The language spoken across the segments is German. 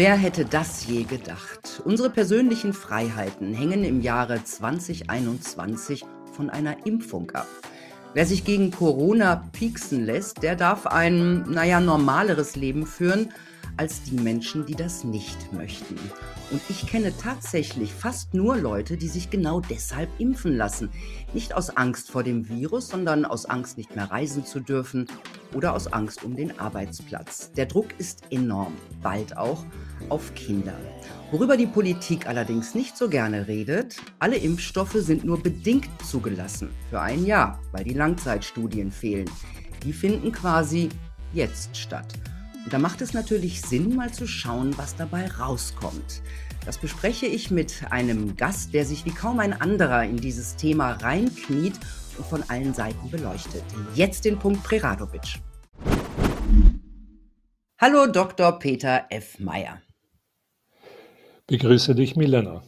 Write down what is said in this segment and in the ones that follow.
Wer hätte das je gedacht? Unsere persönlichen Freiheiten hängen im Jahre 2021 von einer Impfung ab. Wer sich gegen Corona pieksen lässt, der darf ein, naja, normaleres Leben führen als die Menschen, die das nicht möchten. Und ich kenne tatsächlich fast nur Leute, die sich genau deshalb impfen lassen. Nicht aus Angst vor dem Virus, sondern aus Angst, nicht mehr reisen zu dürfen oder aus Angst um den Arbeitsplatz. Der Druck ist enorm, bald auch auf Kinder. Worüber die Politik allerdings nicht so gerne redet, alle Impfstoffe sind nur bedingt zugelassen, für ein Jahr, weil die Langzeitstudien fehlen. Die finden quasi jetzt statt. Und da macht es natürlich Sinn, mal zu schauen, was dabei rauskommt. Das bespreche ich mit einem Gast, der sich wie kaum ein anderer in dieses Thema reinkniet und von allen Seiten beleuchtet. Jetzt den Punkt Preradovic. Hallo Dr. Peter F. Meyer. Begrüße dich, Milena.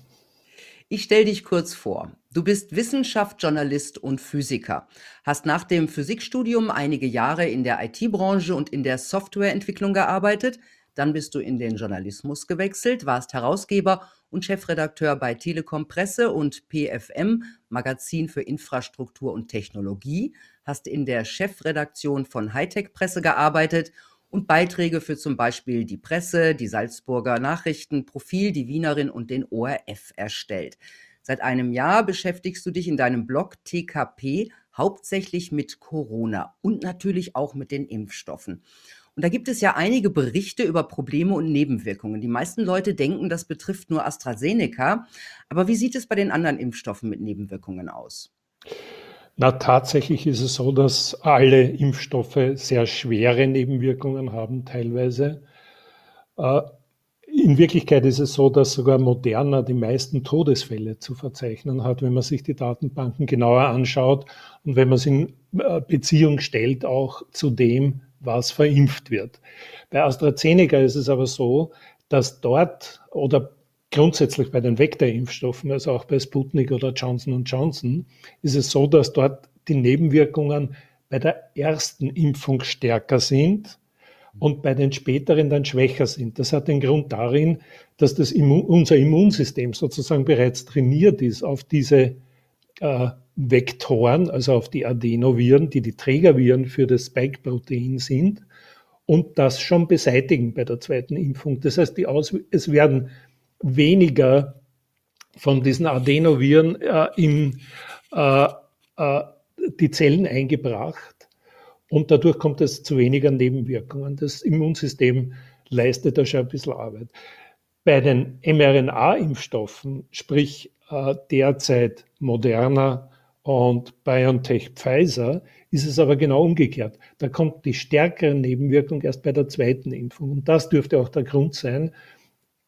Ich stelle dich kurz vor. Du bist Wissenschaftsjournalist und Physiker, hast nach dem Physikstudium einige Jahre in der IT-Branche und in der Softwareentwicklung gearbeitet, dann bist du in den Journalismus gewechselt, warst Herausgeber und Chefredakteur bei Telekom Presse und PFM, Magazin für Infrastruktur und Technologie, hast in der Chefredaktion von Hightech Presse gearbeitet und Beiträge für zum Beispiel die Presse, die Salzburger Nachrichten, Profil, die Wienerin und den ORF erstellt. Seit einem Jahr beschäftigst du dich in deinem Blog TKP hauptsächlich mit Corona und natürlich auch mit den Impfstoffen. Und da gibt es ja einige Berichte über Probleme und Nebenwirkungen. Die meisten Leute denken, das betrifft nur AstraZeneca. Aber wie sieht es bei den anderen Impfstoffen mit Nebenwirkungen aus? Na, tatsächlich ist es so, dass alle Impfstoffe sehr schwere Nebenwirkungen haben, teilweise. Äh, in Wirklichkeit ist es so, dass sogar Moderna die meisten Todesfälle zu verzeichnen hat, wenn man sich die Datenbanken genauer anschaut und wenn man es in äh, Beziehung stellt auch zu dem, was verimpft wird. Bei AstraZeneca ist es aber so, dass dort oder grundsätzlich bei den Vektorimpfstoffen, also auch bei Sputnik oder Johnson Johnson, ist es so, dass dort die Nebenwirkungen bei der ersten Impfung stärker sind und bei den späteren dann schwächer sind. Das hat den Grund darin, dass das Immun, unser Immunsystem sozusagen bereits trainiert ist auf diese äh, Vektoren, also auf die Adenoviren, die die Trägerviren für das Spike-Protein sind und das schon beseitigen bei der zweiten Impfung. Das heißt, es werden weniger von diesen Adenoviren äh, in äh, äh, die Zellen eingebracht und dadurch kommt es zu weniger Nebenwirkungen. Das Immunsystem leistet da schon ein bisschen Arbeit. Bei den mRNA-Impfstoffen, sprich äh, derzeit Moderna und BioNTech Pfizer, ist es aber genau umgekehrt. Da kommt die stärkere Nebenwirkung erst bei der zweiten Impfung. Und das dürfte auch der Grund sein,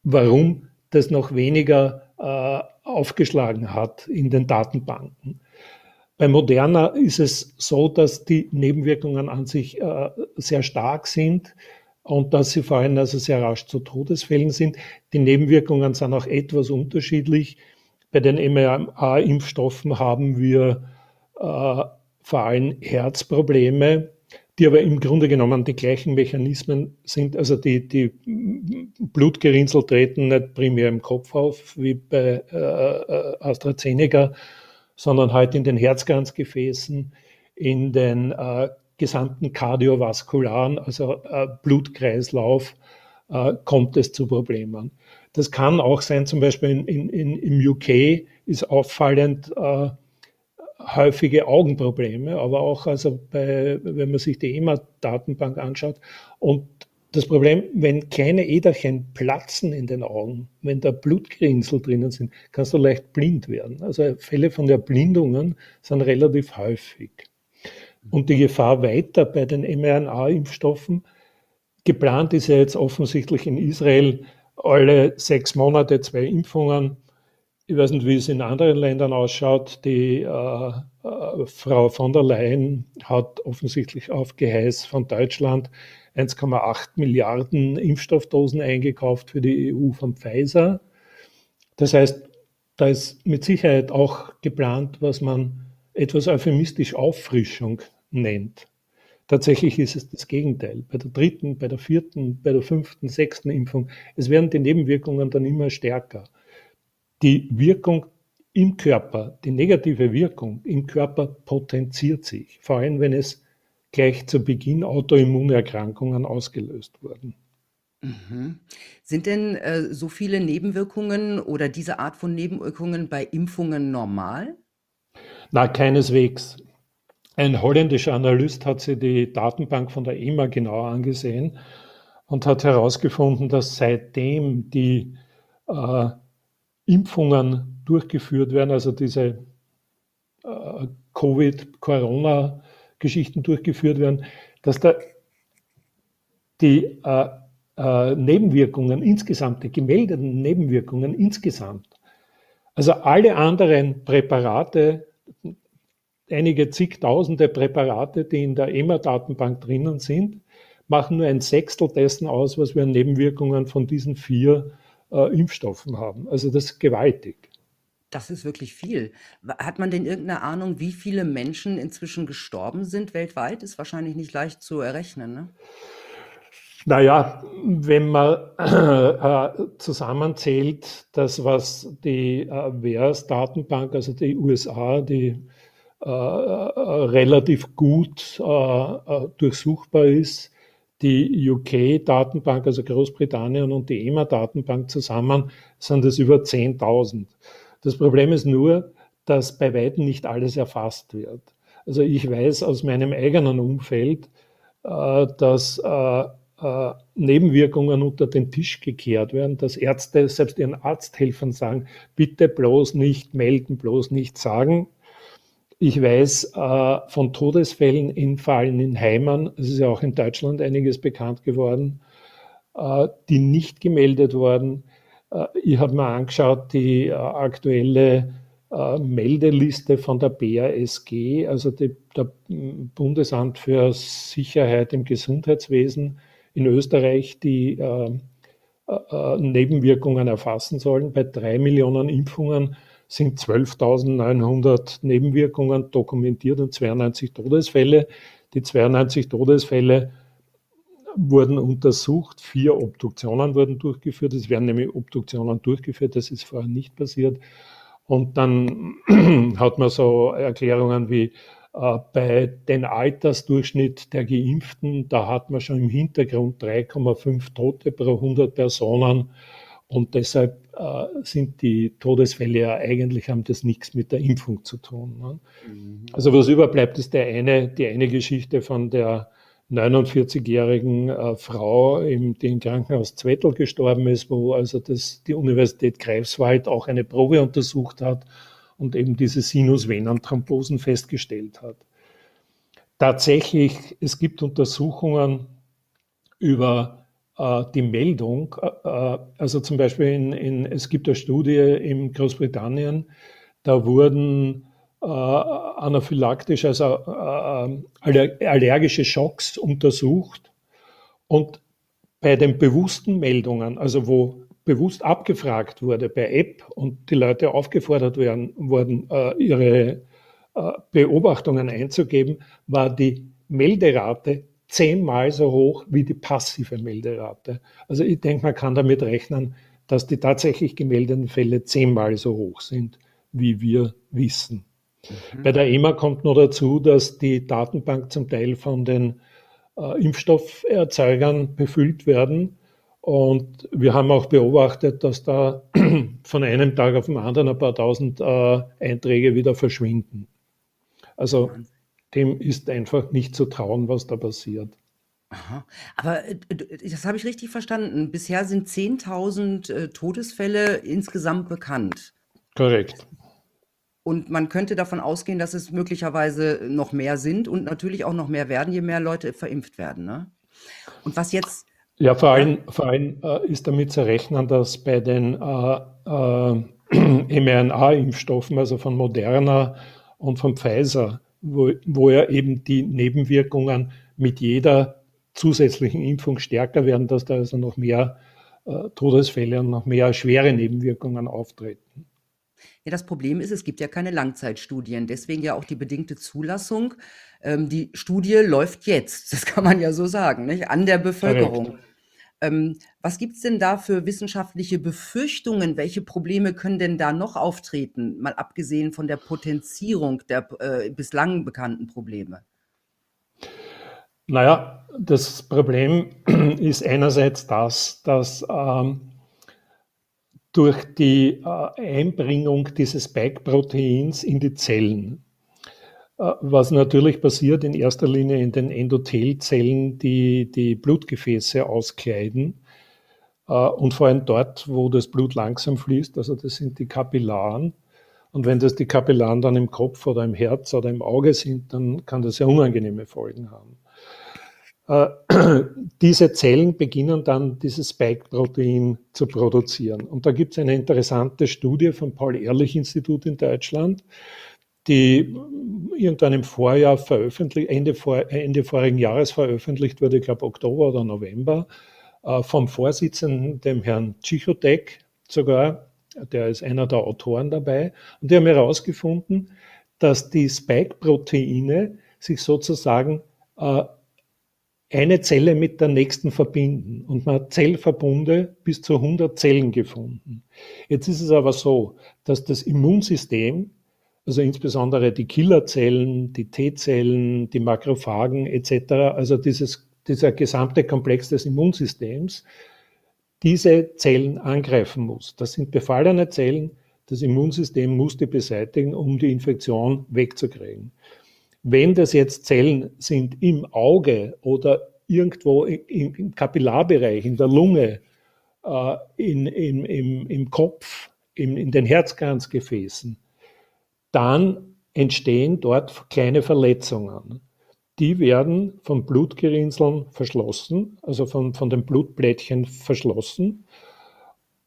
warum das noch weniger äh, aufgeschlagen hat in den Datenbanken. Bei Moderna ist es so, dass die Nebenwirkungen an sich äh, sehr stark sind und dass sie vor allem also sehr rasch zu Todesfällen sind. Die Nebenwirkungen sind auch etwas unterschiedlich. Bei den mRNA-Impfstoffen haben wir äh, vor allem Herzprobleme, die aber im Grunde genommen die gleichen Mechanismen sind. Also die, die Blutgerinnsel treten nicht primär im Kopf auf wie bei äh, äh, AstraZeneca, sondern halt in den Herzkranzgefäßen, in den äh, gesamten kardiovaskularen, also äh, Blutkreislauf, äh, kommt es zu Problemen. Das kann auch sein, zum Beispiel in, in, in, im UK ist auffallend, äh, häufige Augenprobleme, aber auch also bei, wenn man sich die EMA-Datenbank anschaut. Und das Problem, wenn kleine Äderchen platzen in den Augen, wenn da Blutgrinsel drinnen sind, kannst du leicht blind werden. Also Fälle von Erblindungen sind relativ häufig. Und die Gefahr weiter bei den mRNA-Impfstoffen, geplant ist ja jetzt offensichtlich in Israel alle sechs Monate zwei Impfungen ich weiß nicht, wie es in anderen Ländern ausschaut. Die äh, äh, Frau von der Leyen hat offensichtlich auf Geheiß von Deutschland 1,8 Milliarden Impfstoffdosen eingekauft für die EU von Pfizer. Das heißt, da ist mit Sicherheit auch geplant, was man etwas euphemistisch Auffrischung nennt. Tatsächlich ist es das Gegenteil. Bei der dritten, bei der vierten, bei der fünften, sechsten Impfung, es werden die Nebenwirkungen dann immer stärker. Die Wirkung im Körper, die negative Wirkung im Körper potenziert sich, vor allem wenn es gleich zu Beginn Autoimmunerkrankungen ausgelöst wurden. Mhm. Sind denn äh, so viele Nebenwirkungen oder diese Art von Nebenwirkungen bei Impfungen normal? Na, keineswegs. Ein holländischer Analyst hat sich die Datenbank von der EMA genauer angesehen und hat herausgefunden, dass seitdem die äh, Impfungen durchgeführt werden, also diese äh, Covid-Corona-Geschichten durchgeführt werden, dass da die äh, äh, Nebenwirkungen insgesamt, die gemeldeten Nebenwirkungen insgesamt, also alle anderen Präparate einige zigtausende Präparate, die in der EMA-Datenbank drinnen sind, machen nur ein Sechstel dessen aus, was wir an Nebenwirkungen von diesen vier äh, Impfstoffen haben. Also das ist gewaltig. Das ist wirklich viel. Hat man denn irgendeine Ahnung, wie viele Menschen inzwischen gestorben sind weltweit? Ist wahrscheinlich nicht leicht zu errechnen. Ne? Naja, wenn man äh, zusammenzählt, das, was die äh, VERS-Datenbank, also die USA, die äh, äh, relativ gut äh, durchsuchbar ist. Die UK-Datenbank, also Großbritannien und die EMA-Datenbank zusammen sind es über 10.000. Das Problem ist nur, dass bei weitem nicht alles erfasst wird. Also ich weiß aus meinem eigenen Umfeld, dass Nebenwirkungen unter den Tisch gekehrt werden, dass Ärzte selbst ihren Arzthelfern sagen, bitte bloß nicht melden, bloß nicht sagen. Ich weiß äh, von Todesfällen in vor allem in Heimen, es ist ja auch in Deutschland einiges bekannt geworden, äh, die nicht gemeldet wurden. Äh, ich habe mir angeschaut, die äh, aktuelle äh, Meldeliste von der BASG, also die, der Bundesamt für Sicherheit im Gesundheitswesen in Österreich, die Nebenwirkungen erfassen sollen. Bei drei Millionen Impfungen sind 12.900 Nebenwirkungen dokumentiert und 92 Todesfälle. Die 92 Todesfälle wurden untersucht, vier Obduktionen wurden durchgeführt. Es werden nämlich Obduktionen durchgeführt, das ist vorher nicht passiert. Und dann hat man so Erklärungen wie äh, bei den Altersdurchschnitt der Geimpften, da hat man schon im Hintergrund 3,5 Tote pro 100 Personen. Und deshalb äh, sind die Todesfälle ja eigentlich, haben das nichts mit der Impfung zu tun. Ne? Mhm. Also was überbleibt, ist der eine, die eine Geschichte von der 49-jährigen äh, Frau, im, die im Krankenhaus Zwettel gestorben ist, wo also das, die Universität Greifswald auch eine Probe untersucht hat und eben diese Sinusvenenthrombosen festgestellt hat. Tatsächlich, es gibt Untersuchungen über äh, die Meldung, äh, äh, also zum Beispiel in, in, es gibt eine Studie in Großbritannien, da wurden anaphylaktisch, also äh, allergische Schocks untersucht und bei den bewussten Meldungen, also wo bewusst abgefragt wurde per App und die Leute aufgefordert werden, wurden, äh, ihre Beobachtungen einzugeben, war die Melderate zehnmal so hoch wie die passive Melderate. Also ich denke, man kann damit rechnen, dass die tatsächlich gemeldeten Fälle zehnmal so hoch sind, wie wir wissen. Mhm. Bei der EMA kommt noch dazu, dass die Datenbank zum Teil von den äh, Impfstofferzeugern befüllt werden. Und wir haben auch beobachtet, dass da von einem Tag auf den anderen ein paar tausend äh, Einträge wieder verschwinden. Also dem ist einfach nicht zu trauen, was da passiert. Aha. Aber äh, das habe ich richtig verstanden. Bisher sind 10.000 äh, Todesfälle insgesamt bekannt. Korrekt. Und man könnte davon ausgehen, dass es möglicherweise noch mehr sind und natürlich auch noch mehr werden, je mehr Leute verimpft werden. Ne? Und was jetzt. Ja, vor allem, vor allem äh, ist damit zu rechnen, dass bei den äh, äh, mRNA-Impfstoffen, also von Moderna und von Pfizer, wo, wo ja eben die Nebenwirkungen mit jeder zusätzlichen Impfung stärker werden, dass da also noch mehr äh, Todesfälle und noch mehr schwere Nebenwirkungen auftreten. Ja, das Problem ist, es gibt ja keine Langzeitstudien, deswegen ja auch die bedingte Zulassung. Ähm, die Studie läuft jetzt, das kann man ja so sagen, nicht? an der Bevölkerung. Ähm, was gibt es denn da für wissenschaftliche Befürchtungen? Welche Probleme können denn da noch auftreten, mal abgesehen von der Potenzierung der äh, bislang bekannten Probleme? Naja, das Problem ist einerseits das, dass ähm, durch die äh, Einbringung dieses Spike-Proteins in die Zellen, äh, was natürlich passiert in erster Linie in den Endothelzellen, die die Blutgefäße auskleiden äh, und vor allem dort, wo das Blut langsam fließt, also das sind die Kapillaren. Und wenn das die Kapillaren dann im Kopf oder im Herz oder im Auge sind, dann kann das sehr unangenehme Folgen haben. Äh, diese Zellen beginnen dann dieses Spike-Protein zu produzieren. Und da gibt es eine interessante Studie vom Paul-Ehrlich-Institut in Deutschland, die irgendwann im Vorjahr veröffentlicht, Ende, vor, Ende vorigen Jahres veröffentlicht wurde, ich glaube Oktober oder November, äh, vom Vorsitzenden, dem Herrn Chichotek sogar, der ist einer der Autoren dabei, und die haben herausgefunden, dass die Spike-Proteine sich sozusagen äh, eine Zelle mit der nächsten verbinden. Und man hat Zellverbunde bis zu 100 Zellen gefunden. Jetzt ist es aber so, dass das Immunsystem, also insbesondere die Killerzellen, die T-Zellen, die Makrophagen etc., also dieses, dieser gesamte Komplex des Immunsystems, diese Zellen angreifen muss. Das sind befallene Zellen. Das Immunsystem muss die beseitigen, um die Infektion wegzukriegen. Wenn das jetzt Zellen sind im Auge oder irgendwo im, im Kapillarbereich, in der Lunge, äh, in, in, im, im Kopf, in, in den Herzkranzgefäßen, dann entstehen dort kleine Verletzungen. Die werden von Blutgerinnseln verschlossen, also von, von den Blutblättchen verschlossen.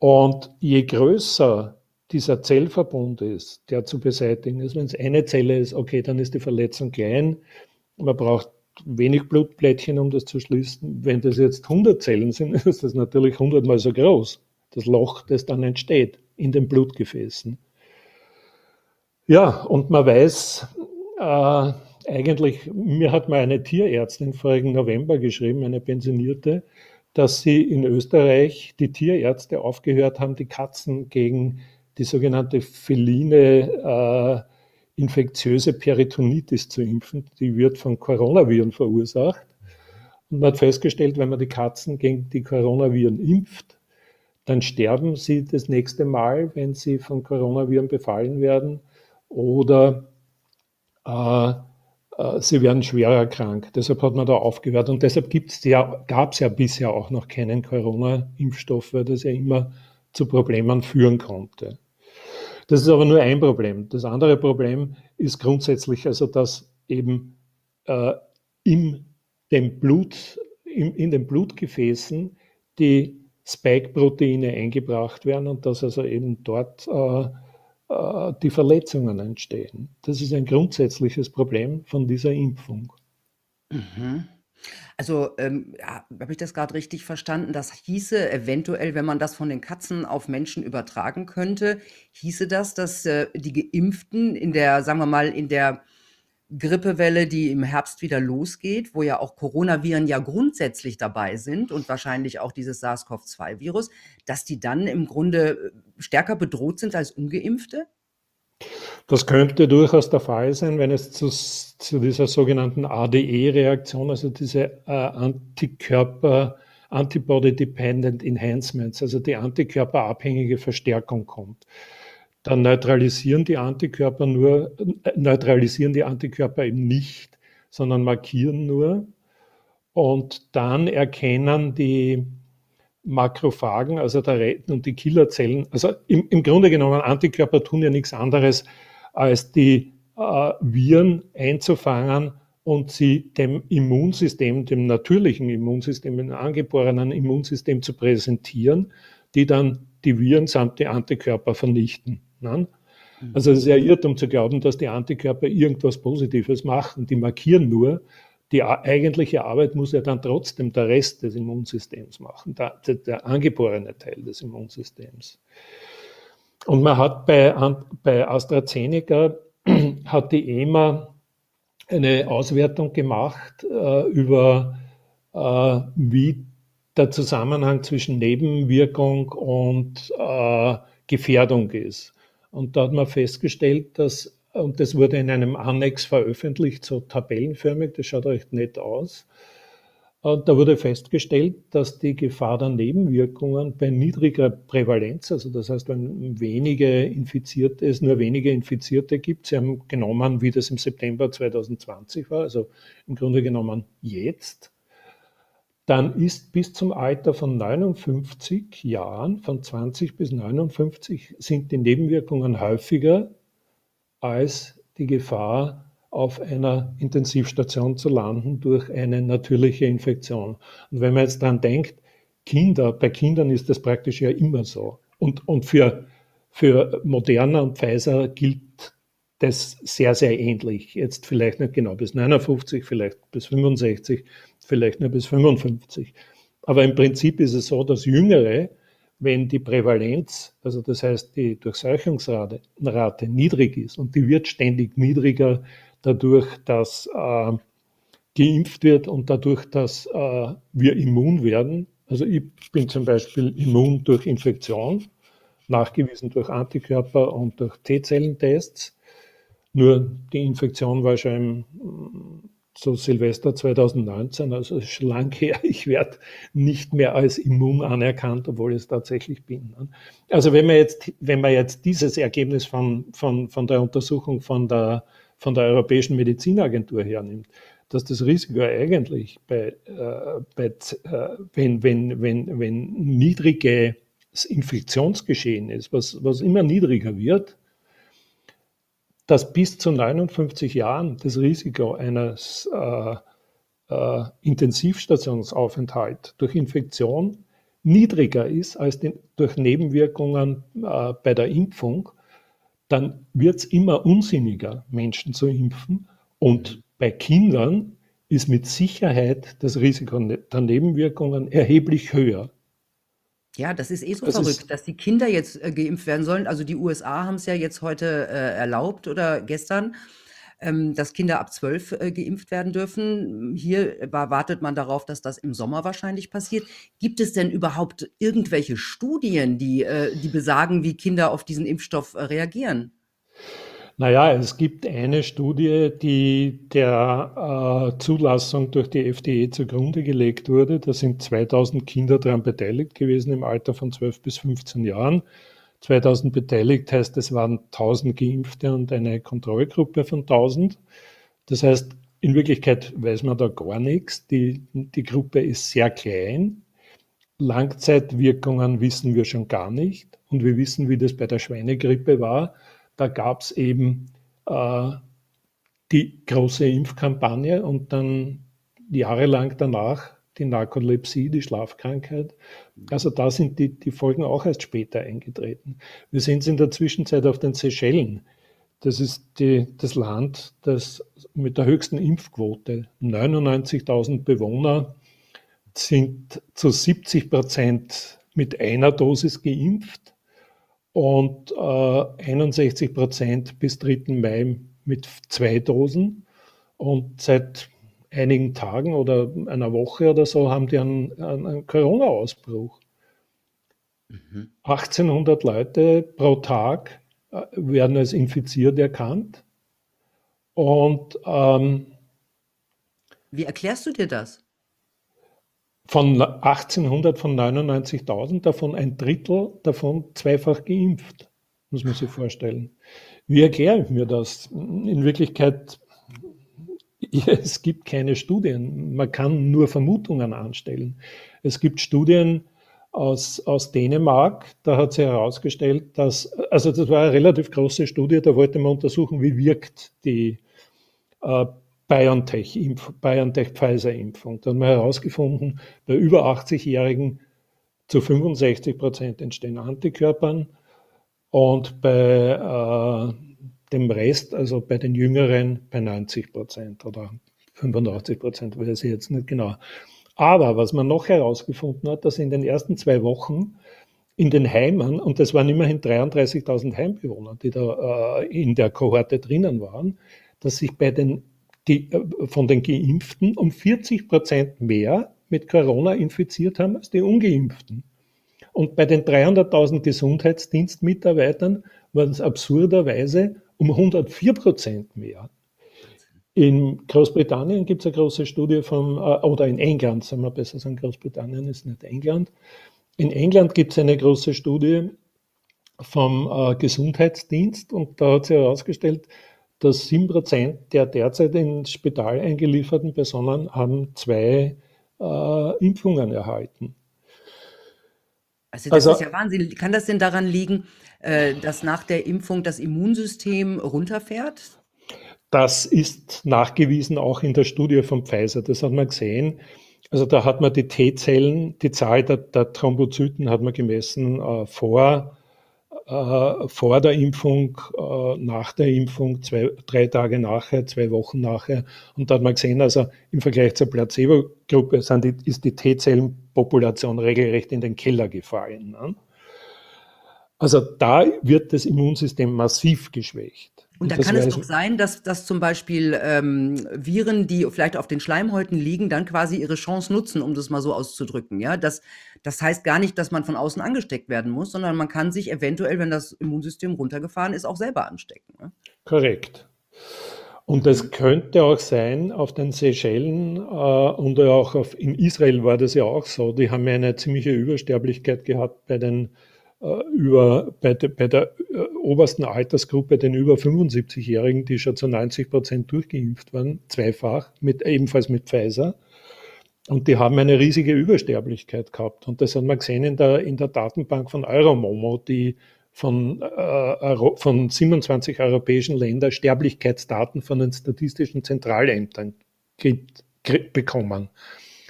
Und je größer dieser Zellverbund ist, der zu beseitigen ist. Wenn es eine Zelle ist, okay, dann ist die Verletzung klein. Man braucht wenig Blutplättchen, um das zu schließen. Wenn das jetzt 100 Zellen sind, ist das natürlich 100 mal so groß. Das Loch, das dann entsteht in den Blutgefäßen. Ja, und man weiß äh, eigentlich, mir hat mal eine Tierärztin vorigen November geschrieben, eine pensionierte, dass sie in Österreich die Tierärzte aufgehört haben, die Katzen gegen die sogenannte feline äh, infektiöse Peritonitis zu impfen. Die wird von Coronaviren verursacht. Und man hat festgestellt, wenn man die Katzen gegen die Coronaviren impft, dann sterben sie das nächste Mal, wenn sie von Coronaviren befallen werden oder äh, äh, sie werden schwerer krank. Deshalb hat man da aufgehört. Und deshalb ja, gab es ja bisher auch noch keinen Corona-Impfstoff, weil das ja immer zu Problemen führen konnte. Das ist aber nur ein Problem. Das andere Problem ist grundsätzlich also, dass eben äh, in, dem Blut, in, in den Blutgefäßen die Spike-Proteine eingebracht werden und dass also eben dort äh, äh, die Verletzungen entstehen. Das ist ein grundsätzliches Problem von dieser Impfung. Mhm. Also, ähm, ja, habe ich das gerade richtig verstanden? Das hieße eventuell, wenn man das von den Katzen auf Menschen übertragen könnte, hieße das, dass, äh, die Geimpften in der sagen wir mal, in der Grippewelle, die im Herbst wieder losgeht, wo ja auch Coronaviren ja grundsätzlich dabei sind und wahrscheinlich auch dieses SARS-CoV-2-Virus, dass die dann im Grunde, äh, stärker bedroht sind als Ungeimpfte? Das könnte durchaus der Fall sein, wenn es zu, zu dieser sogenannten ADE-Reaktion, also diese äh, Antikörper, Antibody-Dependent Enhancements, also die antikörperabhängige Verstärkung kommt. Dann neutralisieren die Antikörper nur, äh, neutralisieren die Antikörper eben nicht, sondern markieren nur. Und dann erkennen die Makrophagen, also der Retten und die Killerzellen, also im, im Grunde genommen, Antikörper tun ja nichts anderes, als die äh, Viren einzufangen und sie dem Immunsystem, dem natürlichen Immunsystem, dem angeborenen Immunsystem zu präsentieren, die dann die Viren samt die Antikörper vernichten. Ne? Also es ist ja Irrtum zu glauben, dass die Antikörper irgendwas Positives machen. Die markieren nur. Die eigentliche Arbeit muss ja dann trotzdem der Rest des Immunsystems machen, der, der angeborene Teil des Immunsystems. Und man hat bei, bei AstraZeneca hat die EMA eine Auswertung gemacht äh, über äh, wie der Zusammenhang zwischen Nebenwirkung und äh, Gefährdung ist. Und da hat man festgestellt, dass, und das wurde in einem Annex veröffentlicht, so tabellenförmig, das schaut recht nett aus, da wurde festgestellt, dass die Gefahr der Nebenwirkungen bei niedriger Prävalenz, also das heißt, wenn wenige Infizierte, es nur wenige Infizierte gibt, sie haben genommen, wie das im September 2020 war, also im Grunde genommen jetzt, dann ist bis zum Alter von 59 Jahren, von 20 bis 59, sind die Nebenwirkungen häufiger als die Gefahr auf einer Intensivstation zu landen durch eine natürliche Infektion. Und wenn man jetzt daran denkt, Kinder, bei Kindern ist das praktisch ja immer so. Und, und für, für Moderna und Pfizer gilt das sehr, sehr ähnlich. Jetzt vielleicht nicht genau bis 59, vielleicht bis 65, vielleicht nur bis 55. Aber im Prinzip ist es so, dass Jüngere, wenn die Prävalenz, also das heißt die Durchseuchungsrate Rate niedrig ist und die wird ständig niedriger dadurch, dass äh, geimpft wird und dadurch, dass äh, wir immun werden. Also ich bin zum Beispiel immun durch Infektion, nachgewiesen durch Antikörper und durch T-Zellentests. Nur die Infektion war schon im, so Silvester 2019, also ist schon lang her. Ich werde nicht mehr als immun anerkannt, obwohl ich es tatsächlich bin. Also wenn man jetzt, wenn man jetzt dieses Ergebnis von, von, von der Untersuchung von der von der Europäischen Medizinagentur hernimmt, dass das Risiko eigentlich bei, äh, bei äh, wenn, wenn, wenn, wenn niedriges Infektionsgeschehen ist, was, was immer niedriger wird, dass bis zu 59 Jahren das Risiko eines äh, äh, Intensivstationsaufenthalt durch Infektion niedriger ist als den, durch Nebenwirkungen äh, bei der Impfung dann wird es immer unsinniger, Menschen zu impfen. Und bei Kindern ist mit Sicherheit das Risiko der Nebenwirkungen erheblich höher. Ja, das ist eh so das verrückt, dass die Kinder jetzt äh, geimpft werden sollen. Also die USA haben es ja jetzt heute äh, erlaubt oder gestern ähm, dass Kinder ab zwölf äh, geimpft werden dürfen. Hier wartet man darauf, dass das im Sommer wahrscheinlich passiert. Gibt es denn überhaupt irgendwelche Studien, die, äh, die besagen, wie Kinder auf diesen Impfstoff äh, reagieren? Naja, es gibt eine Studie, die der äh, Zulassung durch die FDA zugrunde gelegt wurde. Da sind 2000 Kinder daran beteiligt gewesen im Alter von 12 bis 15 Jahren. 2000 beteiligt, heißt es waren 1000 Geimpfte und eine Kontrollgruppe von 1000. Das heißt, in Wirklichkeit weiß man da gar nichts. Die, die Gruppe ist sehr klein. Langzeitwirkungen wissen wir schon gar nicht. Und wir wissen, wie das bei der Schweinegrippe war. Da gab es eben äh, die große Impfkampagne und dann jahrelang danach die Narkolepsie, die Schlafkrankheit. Also da sind die, die Folgen auch erst später eingetreten. Wir sind in der Zwischenzeit auf den Seychellen. Das ist die, das Land, das mit der höchsten Impfquote, 99.000 Bewohner, sind zu 70 Prozent mit einer Dosis geimpft und äh, 61 Prozent bis 3. Mai mit zwei Dosen. Und seit einigen Tagen oder einer Woche oder so haben die einen, einen Corona-Ausbruch. Mhm. 1800 Leute pro Tag äh, werden als infiziert erkannt. Und ähm, wie erklärst du dir das? Von 1800 von 99.000, davon ein Drittel davon zweifach geimpft, muss man sich vorstellen. Wie erkläre ich mir das? In Wirklichkeit es gibt keine Studien. Man kann nur Vermutungen anstellen. Es gibt Studien aus, aus Dänemark, da hat sich herausgestellt, dass, also das war eine relativ große Studie, da wollte man untersuchen, wie wirkt die äh, BioNTech-Pfizer-Impfung. da hat man herausgefunden, bei über 80-Jährigen zu 65 Prozent entstehen Antikörpern und bei äh, dem Rest, also bei den Jüngeren, bei 90 Prozent oder 85 Prozent, weiß ich jetzt nicht genau. Aber was man noch herausgefunden hat, dass in den ersten zwei Wochen in den Heimen, und das waren immerhin 33.000 Heimbewohner, die da äh, in der Kohorte drinnen waren, dass sich bei den, die, äh, von den Geimpften um 40 Prozent mehr mit Corona infiziert haben als die Ungeimpften. Und bei den 300.000 Gesundheitsdienstmitarbeitern waren es absurderweise um 104 Prozent mehr. In Großbritannien gibt es eine große Studie vom, äh, oder in England, sagen wir besser sagen, Großbritannien ist nicht England. In England gibt es eine große Studie vom äh, Gesundheitsdienst und da hat sich herausgestellt, dass 7% der derzeit ins Spital eingelieferten Personen haben zwei äh, Impfungen erhalten. Also das also, ist ja Wahnsinn. Kann das denn daran liegen, äh, dass nach der Impfung das Immunsystem runterfährt? Das ist nachgewiesen auch in der Studie von Pfizer. Das hat man gesehen. Also da hat man die T-Zellen, die Zahl der, der, Thrombozyten hat man gemessen äh, vor, äh, vor der Impfung, äh, nach der Impfung, zwei, drei Tage nachher, zwei Wochen nachher. Und da hat man gesehen, also im Vergleich zur Placebo-Gruppe ist die T-Zellenpopulation regelrecht in den Keller gefallen. Ne? Also da wird das Immunsystem massiv geschwächt. Und da kann es doch sein, dass, dass zum Beispiel ähm, Viren, die vielleicht auf den Schleimhäuten liegen, dann quasi ihre Chance nutzen, um das mal so auszudrücken. Ja, das, das heißt gar nicht, dass man von außen angesteckt werden muss, sondern man kann sich eventuell, wenn das Immunsystem runtergefahren ist, auch selber anstecken. Ne? Korrekt. Und es könnte auch sein, auf den Seychellen äh, und auch auf, in Israel war das ja auch so, die haben ja eine ziemliche Übersterblichkeit gehabt bei den über, bei, de, bei der äh, obersten Altersgruppe, den über 75-Jährigen, die schon zu 90 Prozent durchgeimpft waren, zweifach, mit, ebenfalls mit Pfizer. Und die haben eine riesige Übersterblichkeit gehabt. Und das hat man gesehen in der, in der Datenbank von Euromomo, die von, äh, von 27 europäischen Ländern Sterblichkeitsdaten von den statistischen Zentralämtern gibt, bekommen.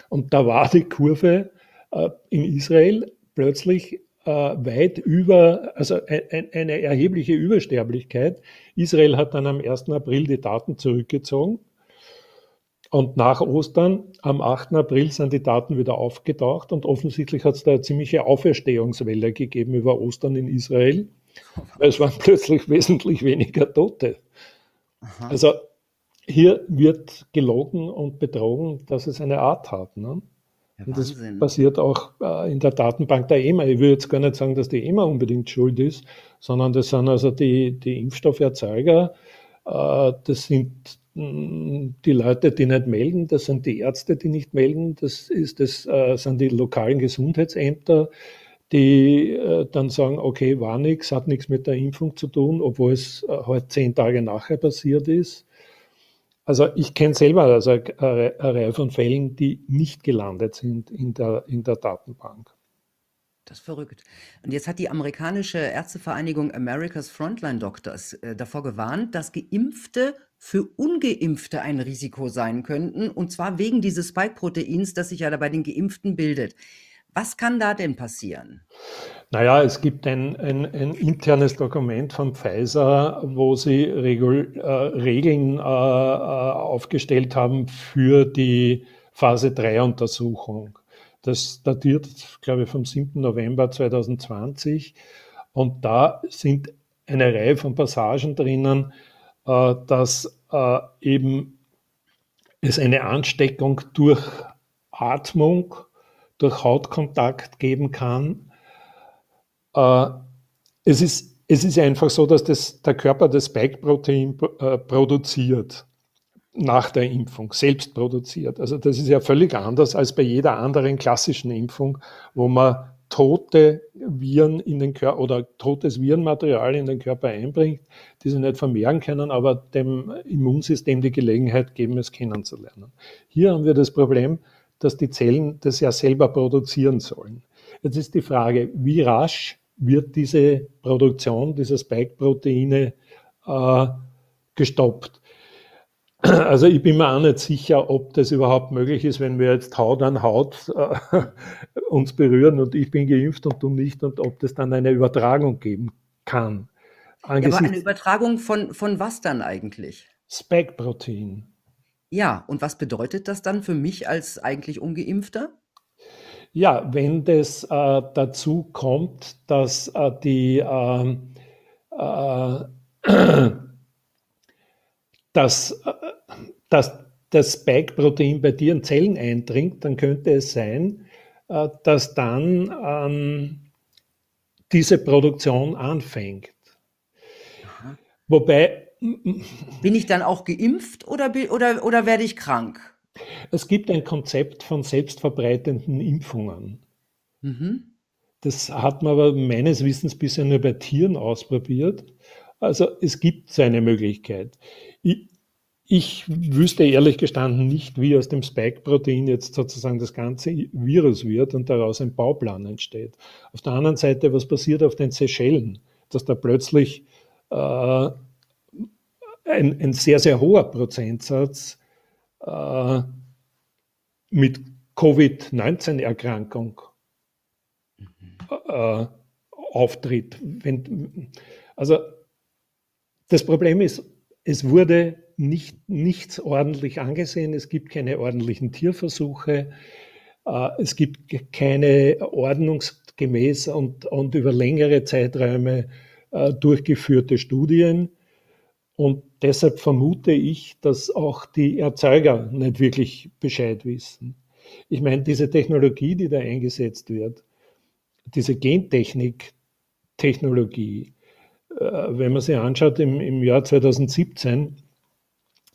Und da war die Kurve äh, in Israel plötzlich äh, weit über, also ein, eine erhebliche Übersterblichkeit. Israel hat dann am 1. April die Daten zurückgezogen. Und nach Ostern, am 8. April, sind die Daten wieder aufgetaucht und offensichtlich hat es da eine ziemliche Auferstehungswelle gegeben über Ostern in Israel. Es waren plötzlich wesentlich weniger Tote. Aha. Also hier wird gelogen und betrogen, dass es eine Art hat. Ne? Und das passiert auch äh, in der Datenbank der EMA. Ich will jetzt gar nicht sagen, dass die EMA unbedingt schuld ist, sondern das sind also die, die Impfstofferzeuger, äh, das sind mm, die Leute, die nicht melden, das sind die Ärzte, die nicht melden, das, ist, das äh, sind die lokalen Gesundheitsämter, die äh, dann sagen, okay, war nichts, hat nichts mit der Impfung zu tun, obwohl es äh, halt zehn Tage nachher passiert ist. Also ich kenne selber also eine, Reihe von Fällen, die nicht gelandet sind in der, in der Datenbank. Das ist verrückt. Und jetzt hat die amerikanische Ärztevereinigung America's Frontline Doctors äh, davor gewarnt, dass Geimpfte für Ungeimpfte ein Risiko sein könnten, und zwar wegen dieses Spike-Proteins, das sich ja bei den Geimpften bildet. Was kann da denn passieren? Naja, es gibt ein, ein, ein internes Dokument von Pfizer, wo sie Regul, äh, Regeln äh, äh aufgestellt haben für die Phase 3 Untersuchung. Das datiert, glaube ich, vom 7. November 2020. Und da sind eine Reihe von Passagen drinnen, äh, dass äh, eben es eine Ansteckung durch Atmung durch Hautkontakt geben kann. Äh, es, ist, es ist einfach so, dass das, der Körper das Spike-Protein äh, produziert nach der Impfung, selbst produziert. Also das ist ja völlig anders als bei jeder anderen klassischen Impfung, wo man tote Viren in den Körper oder totes Virenmaterial in den Körper einbringt, die sie nicht vermehren können, aber dem Immunsystem die Gelegenheit geben, es kennenzulernen. Hier haben wir das Problem, dass die Zellen das ja selber produzieren sollen. Jetzt ist die Frage, wie rasch wird diese Produktion dieser Spike-Proteine äh, gestoppt? Also ich bin mir auch nicht sicher, ob das überhaupt möglich ist, wenn wir jetzt Haut an Haut äh, uns berühren und ich bin geimpft und du nicht und ob das dann eine Übertragung geben kann. Ja, aber eine Übertragung von, von was dann eigentlich? Spike-Protein. Ja, und was bedeutet das dann für mich als eigentlich Ungeimpfter? Ja, wenn das äh, dazu kommt, dass äh, die ähm, äh, dass, äh, dass das Spike-Protein bei dir in Zellen eindringt, dann könnte es sein, äh, dass dann ähm, diese Produktion anfängt. Aha. Wobei. Bin ich dann auch geimpft oder, oder, oder werde ich krank? Es gibt ein Konzept von selbstverbreitenden Impfungen. Mhm. Das hat man aber meines Wissens bisher nur bei Tieren ausprobiert. Also es gibt so eine Möglichkeit. Ich, ich wüsste ehrlich gestanden nicht, wie aus dem Spike-Protein jetzt sozusagen das ganze Virus wird und daraus ein Bauplan entsteht. Auf der anderen Seite, was passiert auf den Seychellen? Dass da plötzlich äh, ein, ein, sehr, sehr hoher Prozentsatz äh, mit Covid-19-Erkrankung äh, auftritt. Wenn, also das Problem ist, es wurde nicht, nichts ordentlich angesehen, es gibt keine ordentlichen Tierversuche, äh, es gibt keine ordnungsgemäß und, und über längere Zeiträume äh, durchgeführte Studien. Und deshalb vermute ich, dass auch die Erzeuger nicht wirklich Bescheid wissen. Ich meine, diese Technologie, die da eingesetzt wird, diese Gentechnik-Technologie, äh, wenn man sie anschaut, im, im Jahr 2017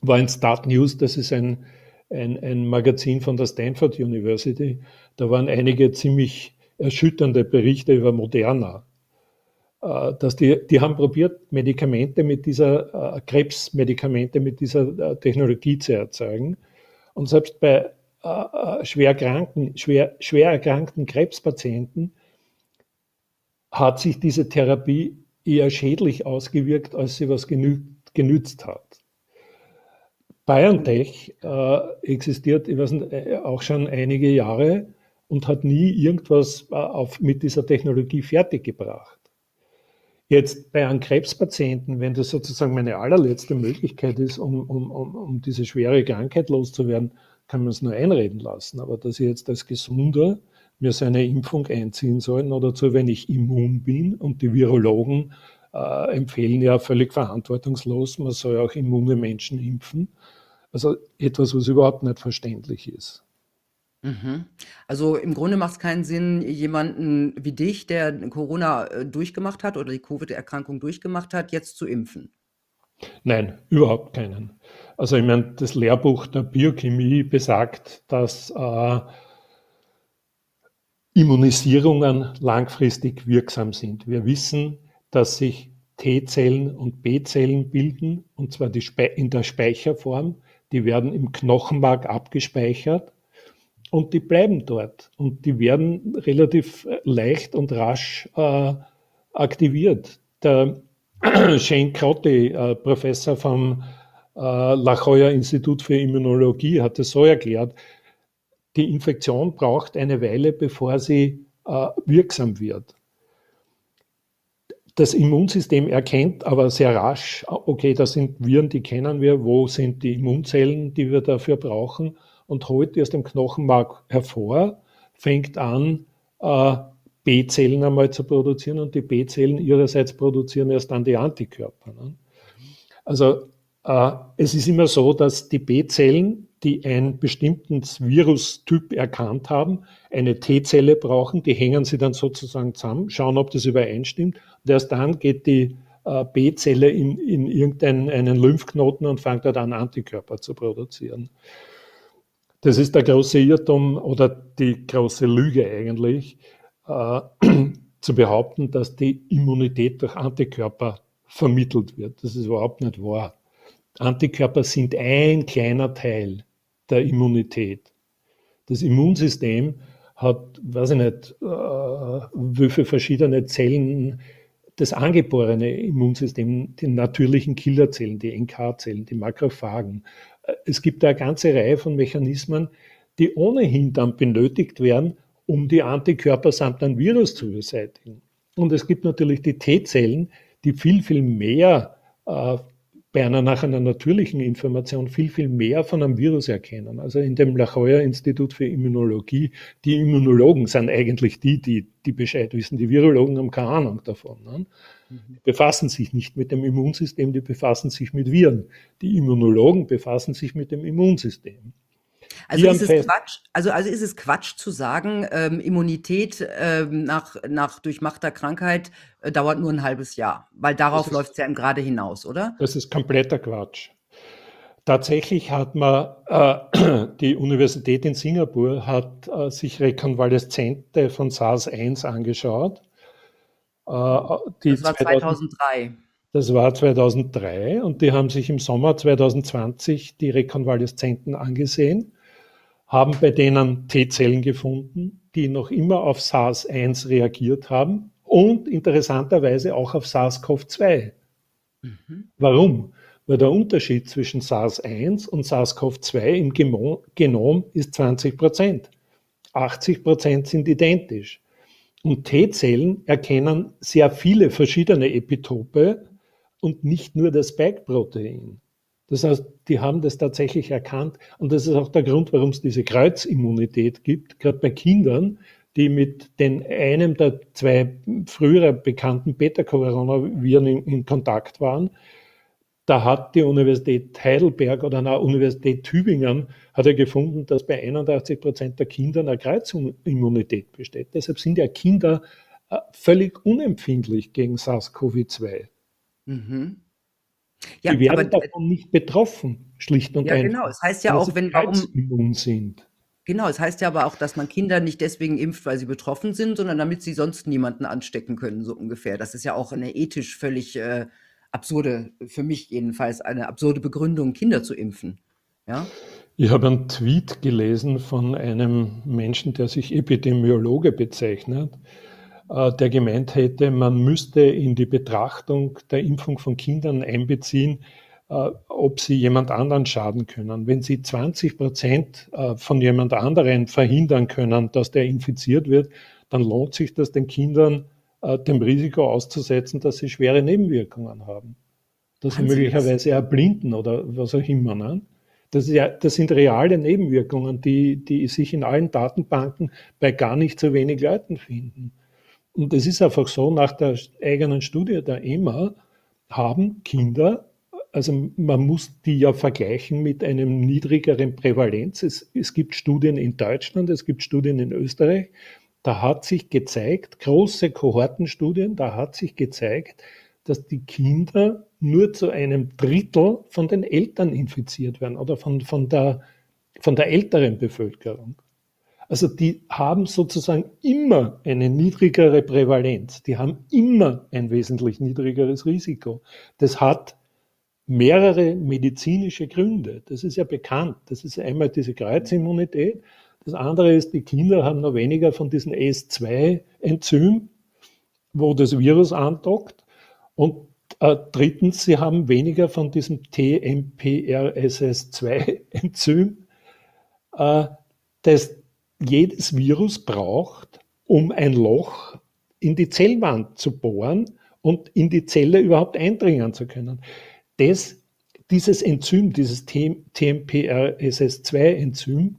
war in Start News, das ist ein, ein, ein Magazin von der Stanford University, da waren einige ziemlich erschütternde Berichte über Moderna. Äh, dass die, die haben probiert, Medikamente mit dieser, äh, Krebsmedikamente mit dieser äh, Technologie zu erzeugen. Und selbst bei schwer, kranken, schwer, schwer erkrankten Krebspatienten hat sich diese Therapie eher schädlich ausgewirkt, als sie was genü genützt hat. BioNTech äh, existiert, ich weiß nicht, auch schon einige Jahre und hat nie irgendwas äh, auf, mit dieser Technologie fertiggebracht. Jetzt bei einem Krebspatienten, wenn das sozusagen meine allerletzte Möglichkeit ist, um, um, um, um diese schwere Krankheit loszuwerden, kann man es nur einreden lassen. Aber dass ich jetzt als Gesunder mir seine Impfung einziehen soll, oder dazu, wenn ich immun bin und die Virologen äh, empfehlen ja völlig verantwortungslos, man soll auch immune Menschen impfen. Also etwas, was überhaupt nicht verständlich ist. Mhm. Also im Grunde macht es keinen Sinn, jemanden wie dich, der Corona äh, durchgemacht hat oder die Covid-Erkrankung durchgemacht hat, jetzt zu impfen. Nein, überhaupt keinen. Also ich meine, das Lehrbuch der Biochemie besagt, dass äh, Immunisierungen langfristig wirksam sind. Wir wissen, dass sich T-Zellen und B-Zellen bilden, und zwar in der Speicherform. Die werden im Knochenmark abgespeichert und die bleiben dort. Und die werden relativ leicht und rasch äh, aktiviert. Der Shane Crotty, äh, Professor vom äh, La Jolla Institut für Immunologie, hat es so erklärt, die Infektion braucht eine Weile, bevor sie äh, wirksam wird das Immunsystem erkennt aber sehr rasch, okay, das sind Viren, die kennen wir, wo sind die Immunzellen, die wir dafür brauchen und holt die aus dem Knochenmark hervor, fängt an, äh, B-Zellen einmal zu produzieren und die B-Zellen ihrerseits produzieren erst dann die Antikörper. Ne? Also äh, es ist immer so, dass die B-Zellen, die einen bestimmten Virustyp erkannt haben, eine T-Zelle brauchen, die hängen sie dann sozusagen zusammen, schauen, ob das übereinstimmt und erst dann geht die äh, B-Zelle in, in irgendeinen Lymphknoten und fängt dort an, Antikörper zu produzieren. Das ist der große Irrtum oder die große Lüge eigentlich, äh, zu behaupten, dass die Immunität durch Antikörper vermittelt wird. Das ist überhaupt nicht wahr. Antikörper sind ein kleiner Teil der Immunität. Das Immunsystem hat, weiß ich nicht, äh, wie viele verschiedene Zellen das angeborene Immunsystem, die natürlichen Killerzellen, die NK-Zellen, die Makrophagen. Es gibt eine ganze Reihe von Mechanismen, die ohnehin dann benötigt werden, um die Antikörper samt ein Virus zu beseitigen. Und es gibt natürlich die T-Zellen, die viel, viel mehr äh, bei einer nach einer natürlichen Information viel, viel mehr von einem Virus erkennen. Also in dem Lachoyer Institut für Immunologie, die Immunologen sind eigentlich die, die, die Bescheid wissen. Die Virologen haben keine Ahnung davon. Ne? Die mhm. befassen sich nicht mit dem Immunsystem, die befassen sich mit Viren. Die Immunologen befassen sich mit dem Immunsystem. Also ist, es Quatsch, also, also ist es Quatsch zu sagen, ähm, Immunität ähm, nach, nach durchmachter Krankheit äh, dauert nur ein halbes Jahr, weil darauf läuft es ja gerade hinaus, oder? Das ist kompletter Quatsch. Tatsächlich hat man, äh, die Universität in Singapur hat äh, sich Rekonvaleszente von SARS-1 angeschaut. Äh, das war 2003. Das war 2003 und die haben sich im Sommer 2020 die Rekonvaleszenten angesehen haben bei denen T-Zellen gefunden, die noch immer auf SARS-1 reagiert haben und interessanterweise auch auf SARS-CoV-2. Mhm. Warum? Weil der Unterschied zwischen SARS-1 und SARS-CoV-2 im Genom ist 20 Prozent. 80 Prozent sind identisch. Und T-Zellen erkennen sehr viele verschiedene Epitope und nicht nur das Spike-Protein. Das heißt, die haben das tatsächlich erkannt. Und das ist auch der Grund, warum es diese Kreuzimmunität gibt, gerade bei Kindern, die mit den einem der zwei früher bekannten Beta-Coronaviren in, in, Kontakt waren. Da hat die Universität Heidelberg oder eine Universität Tübingen hat er gefunden, dass bei 81 Prozent der Kinder eine Kreuzimmunität besteht. Deshalb sind ja Kinder äh, völlig unempfindlich gegen SARS-CoV-2. Mhm. Ja, die werden aber, davon nicht betroffen, schlicht und ja, einfach. Ja, genau. Es heißt ja auch, wenn warum sind. Genau, es heißt ja aber auch, dass man Kinder nicht deswegen impft, weil sie betroffen sind, sondern damit sie sonst niemanden anstecken können, so ungefähr. Das ist ja auch eine ethisch völlig äh, absurde, für mich jedenfalls, eine absurde Begründung, Kinder zu impfen. Ja? Ich habe einen Tweet gelesen von einem Menschen, der sich Epidemiologe bezeichnet äh, der gemeint hätte, man müsste in die Betrachtung der Impfung von Kindern einbeziehen, äh, ob sie jemand anderen schaden können. Wenn sie 20 Prozent äh, von jemand anderen verhindern können, dass der infiziert wird, dann lohnt sich das den Kindern dem Risiko auszusetzen, dass sie schwere Nebenwirkungen haben. Dass sie möglicherweise erblinden oder was auch immer. Ne? Das, ja, das, sind reale Nebenwirkungen, die, die sich in allen Datenbanken bei gar nicht so wenig Leuten finden. Und es ist einfach so, nach der eigenen Studie der EMA haben Kinder, also man muss die ja vergleichen mit einem niedrigeren Prävalenz. Es, es gibt Studien in Deutschland, es gibt Studien in Österreich. Da hat sich gezeigt, große Kohortenstudien, da hat sich gezeigt, dass die Kinder nur zu einem Drittel von den Eltern infiziert werden oder von, von, der, von der älteren Bevölkerung. Also die haben sozusagen immer eine niedrigere Prävalenz. Die haben immer ein wesentlich niedrigeres Risiko. Das hat mehrere medizinische Gründe. Das ist ja bekannt. Das ist einmal diese Kreuzimmunität. Das andere ist, die Kinder haben noch weniger von diesem AS2-Enzym, wo das Virus andockt. Und äh, drittens, sie haben weniger von diesem TMPRSS2-Enzym, äh, das jedes Virus braucht, um ein Loch in die Zellwand zu bohren und in die Zelle überhaupt eindringen zu können. Das, dieses Enzym, dieses TMPRSS2-Enzym,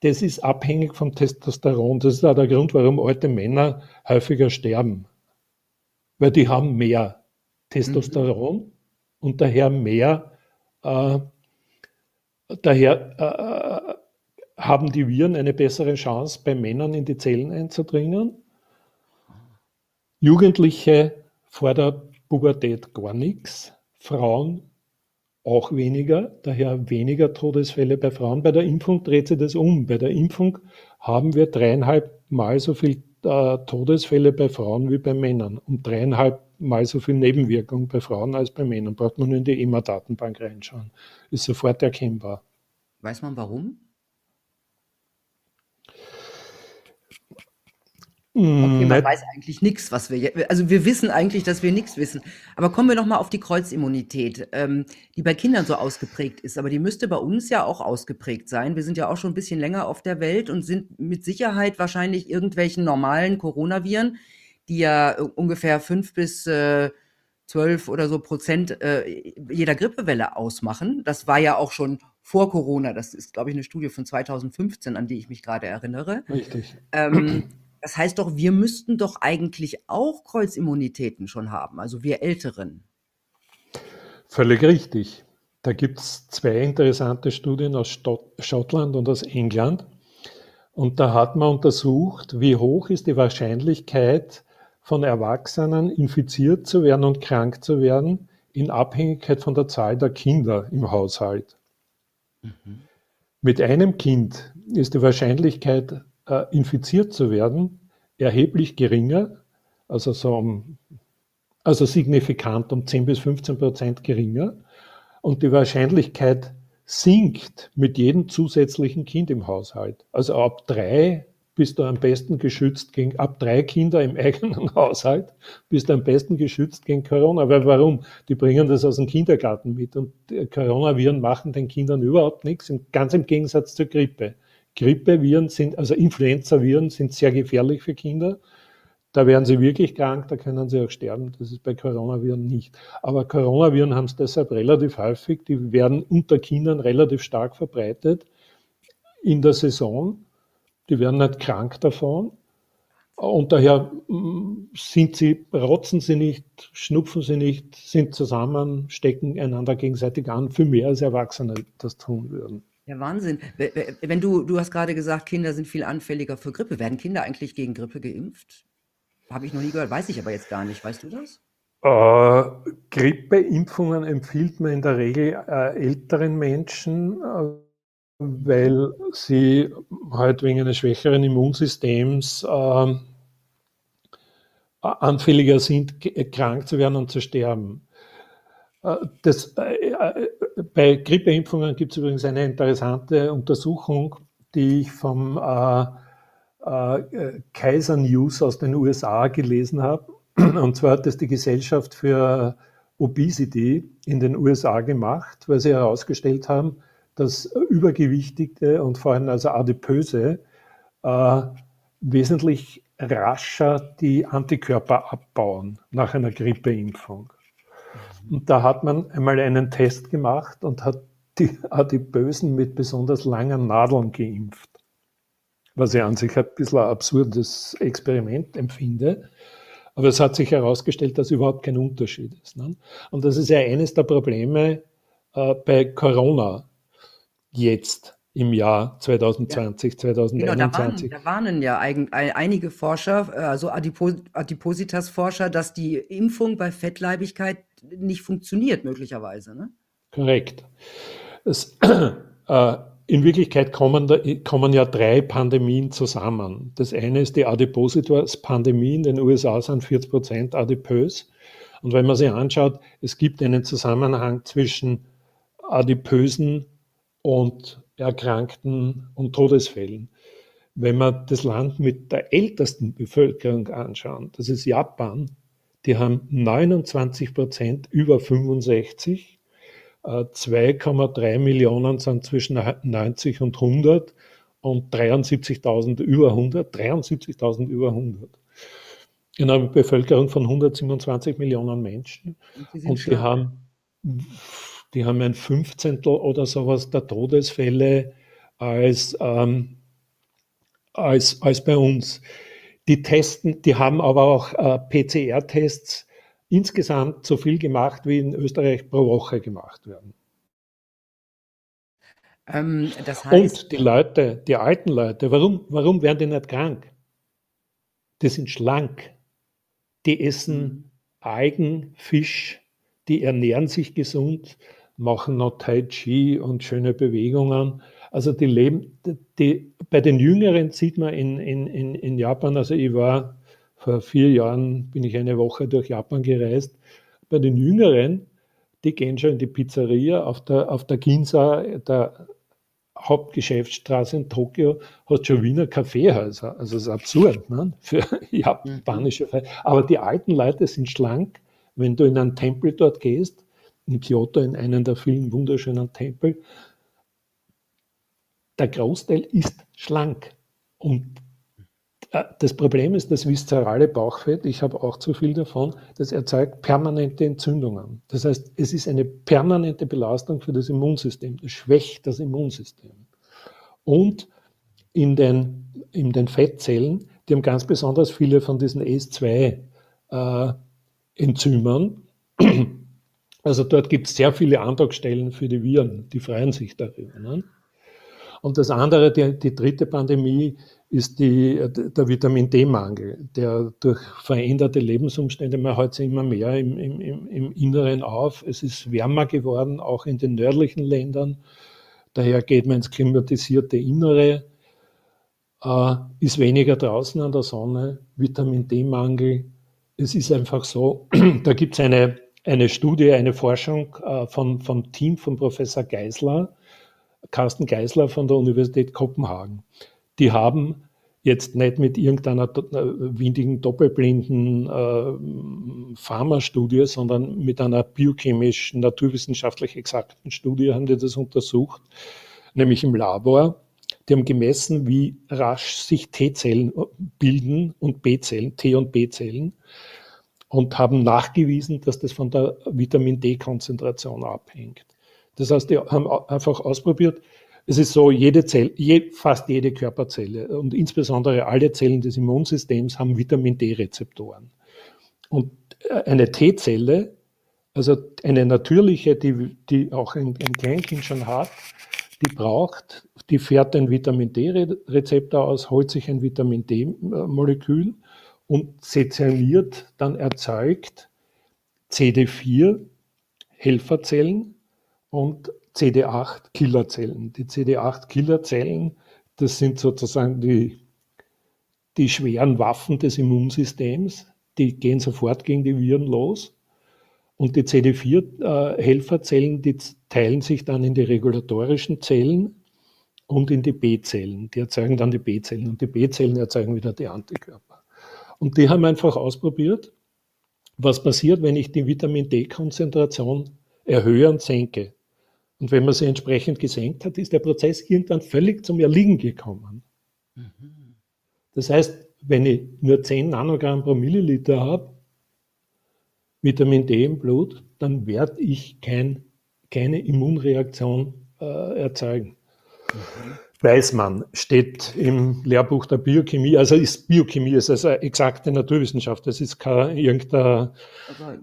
das ist abhängig vom Testosteron. Das ist auch der Grund, warum alte Männer häufiger sterben. Weil die haben mehr Testosteron mhm. und daher mehr, äh, daher äh, haben die Viren eine bessere Chance, bei Männern in die Zellen einzudringen. Jugendliche vor der Pubertät gar nichts, Frauen auch weniger, daher weniger Todesfälle bei Frauen. Bei der Impfung dreht sich das um. Bei der Impfung haben wir dreieinhalb Mal so viel äh, Todesfälle bei Frauen wie bei Männern und dreieinhalb Mal so viel Nebenwirkungen bei Frauen als bei Männern. Braucht man nur in die EMA-Datenbank reinschauen. Ist sofort erkennbar. Weiß man warum? Okay, man weiß eigentlich nichts, was wir also wir wissen eigentlich, dass wir nichts wissen. Aber kommen wir noch mal auf die Kreuzimmunität, ähm, die bei Kindern so ausgeprägt ist, aber die müsste bei uns ja auch ausgeprägt sein. Wir sind ja auch schon ein bisschen länger auf der Welt und sind mit Sicherheit wahrscheinlich irgendwelchen normalen Coronaviren, die ja äh, ungefähr fünf bis äh, 12 oder so Prozent äh, jeder Grippewelle ausmachen. Das war ja auch schon vor Corona. Das ist, glaube ich, eine Studie von 2015, an die ich mich gerade erinnere. Richtig. Ähm, das heißt doch, wir müssten doch eigentlich auch Kreuzimmunitäten schon haben, also wir Älteren. Völlig richtig. Da gibt es zwei interessante Studien aus Schottland und aus England. Und da hat man untersucht, wie hoch ist die Wahrscheinlichkeit von Erwachsenen infiziert zu werden und krank zu werden, in Abhängigkeit von der Zahl der Kinder im Haushalt. Mhm. Mit einem Kind ist die Wahrscheinlichkeit, infiziert zu werden, erheblich geringer, also, so um, also signifikant um 10 bis 15 Prozent geringer. Und die Wahrscheinlichkeit sinkt mit jedem zusätzlichen Kind im Haushalt. Also ab drei bist du am besten geschützt gegen, ab drei Kinder im eigenen Haushalt, bist du am besten geschützt gegen Corona. Weil warum? Die bringen das aus dem Kindergarten mit und Coronaviren machen den Kindern überhaupt nichts, ganz im Gegensatz zur Grippe. Grippeviren sind, also Influenzaviren sind sehr gefährlich für Kinder. Da werden sie wirklich krank, da können sie auch sterben. Das ist bei Coronaviren nicht. Aber Coronaviren haben es deshalb relativ häufig. Die werden unter Kindern relativ stark verbreitet in der Saison. Die werden nicht krank davon. Und daher mm, sind sie, rotzen sie nicht, schnupfen sie nicht, sind zusammen, stecken einander gegenseitig an, viel mehr als Erwachsene das tun würden. Ja, Wahnsinn. Wenn du, du hast gerade gesagt, Kinder sind viel anfälliger für Grippe. Werden Kinder eigentlich gegen Grippe geimpft? Habe ich noch nie gehört, weiß ich aber jetzt gar nicht. Weißt du das? Äh, Grippeimpfungen empfiehlt man in der Regel äh, älteren Menschen, äh, weil sie halt wegen eines schwächeren Immunsystems äh, anfälliger sind, krank zu werden und zu sterben. Äh, das, äh, bei Grippeimpfungen gibt es übrigens eine interessante Untersuchung, die ich vom äh, Kaiser News aus den USA gelesen habe. Und zwar hat das die Gesellschaft für Obesity in den USA gemacht, weil sie herausgestellt haben, dass Übergewichtige und vor allem also Adipöse äh, wesentlich rascher die Antikörper abbauen nach einer Grippeimpfung. Und da hat man einmal einen Test gemacht und hat die Adipösen mit besonders langen Nadeln geimpft was ich an sich ein bisschen ein absurdes Experiment empfinde. Aber es hat sich herausgestellt, dass überhaupt kein Unterschied ist. Ne? Und das ist ja eines der Probleme äh, bei Corona jetzt im Jahr 2020, ja. 2021. Genau, da, warnen, da warnen ja ein, einige Forscher, also Adipos, Adipositas-Forscher, dass die Impfung bei Fettleibigkeit nicht funktioniert, möglicherweise. Ne? Korrekt. Es, äh, in Wirklichkeit kommen, da, kommen ja drei Pandemien zusammen. Das eine ist die Adipositas-Pandemie. In den USA sind 40 Prozent adipös. Und wenn man sich anschaut, es gibt einen Zusammenhang zwischen Adipösen und Erkrankten und Todesfällen. Wenn wir das Land mit der ältesten Bevölkerung anschauen, das ist Japan, die haben 29 Prozent über 65 2,3 äh, Millionen sind zwischen 90 und 100 und 73.000 über 100, 73.000 über 100. In einer Bevölkerung von 127 Millionen Menschen. Und, und die haben, die haben ein Fünfzehntel oder sowas der Todesfälle als, ähm, als, als bei uns. Die testen, die haben aber auch äh, PCR-Tests insgesamt so viel gemacht, wie in Österreich pro Woche gemacht werden. Ähm, das heißt, Und die Leute, die alten Leute, warum, warum werden die nicht krank? Die sind schlank. Die essen mhm. Algen, Fisch, die ernähren sich gesund, machen noch Tai Chi und schöne Bewegungen. Also die leben, die, bei den Jüngeren sieht man in, in, in Japan, also ich war vor vier Jahren bin ich eine Woche durch Japan gereist. Bei den Jüngeren, die gehen schon in die Pizzeria auf der, auf der Ginza, der Hauptgeschäftsstraße in Tokio, hat schon Wiener Kaffeehäuser. Also das ist absurd ne? für japanische. Aber die alten Leute sind schlank. Wenn du in einen Tempel dort gehst, in Kyoto, in einen der vielen wunderschönen Tempel, der Großteil ist schlank. Und äh, das Problem ist das viszerale Bauchfett, ich habe auch zu viel davon, das erzeugt permanente Entzündungen. Das heißt, es ist eine permanente Belastung für das Immunsystem, das schwächt das Immunsystem. Und in den, in den Fettzellen, die haben ganz besonders viele von diesen S2-Enzymen. Also dort gibt es sehr viele Andockstellen für die Viren, die freuen sich darüber. Ne? Und das andere, die, die dritte Pandemie, ist die, der Vitamin D-Mangel, der durch veränderte Lebensumstände, man hält sich immer mehr im, im, im Inneren auf. Es ist wärmer geworden, auch in den nördlichen Ländern. Daher geht man ins klimatisierte Innere, äh, ist weniger draußen an der Sonne, Vitamin D-Mangel. Es ist einfach so, da gibt es eine, eine Studie, eine Forschung äh, von, vom Team von Professor Geisler, Carsten Geisler von der Universität Kopenhagen die haben jetzt nicht mit irgendeiner äh, windigen doppelblinden äh, Pharmastudie, sondern mit einer biochemischen, naturwissenschaftlich exakten Studie haben die das untersucht, nämlich im Labor. Die haben gemessen, wie rasch sich T-Zellen bilden und B-Zellen, T- und B-Zellen, und haben nachgewiesen, dass das von der Vitamin D-Konzentration abhängt. Das heißt, die haben einfach ausprobiert, es ist so, jede Zelle, je, fast jede Körperzelle und insbesondere alle Zellen des Immunsystems haben Vitamin D-Rezeptoren. Und eine T-Zelle, also eine natürliche, die, die auch ein, ein Kleinkind schon hat, die braucht, die fährt ein Vitamin D-Rezeptor aus, holt sich ein Vitamin D-Molekül und sezerniert, dann erzeugt CD4 Helferzellen und CD8-Killerzellen. Die CD8-Killerzellen, das sind sozusagen die, die schweren Waffen des Immunsystems. Die gehen sofort gegen die Viren los. Und die CD4-Helferzellen, äh, die teilen sich dann in die regulatorischen Zellen und in die B-Zellen. Die erzeugen dann die B-Zellen und die B-Zellen erzeugen wieder die Antikörper. Und die haben einfach ausprobiert, was passiert, wenn ich die Vitamin D-Konzentration erhöhe und senke. Und wenn man sie entsprechend gesenkt hat, ist der Prozess irgendwann völlig zum Erliegen gekommen. Mhm. Das heißt, wenn ich nur 10 Nanogramm pro Milliliter habe, Vitamin D im Blut, dann werde ich kein, keine Immunreaktion äh, erzeugen. Mhm. Weiß man, steht im Lehrbuch der Biochemie, also ist Biochemie ist also exakte Naturwissenschaft, das ist kein irgendein.